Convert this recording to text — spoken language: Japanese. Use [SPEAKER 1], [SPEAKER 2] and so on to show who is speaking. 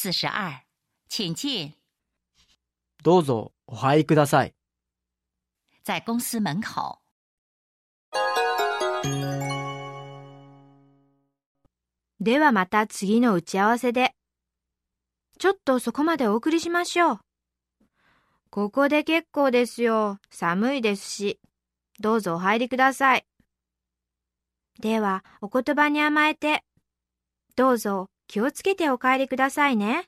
[SPEAKER 1] 四十二，请进。
[SPEAKER 2] どうぞお入りください。
[SPEAKER 1] 在公司门口。
[SPEAKER 3] ではまた次の打ち合わせで。ちょっとそこまでお送りしましょう。ここで結構ですよ。寒いですし。どうぞお入りください。では、お言葉に甘えて。どうぞ気をつけてお帰りくださいね。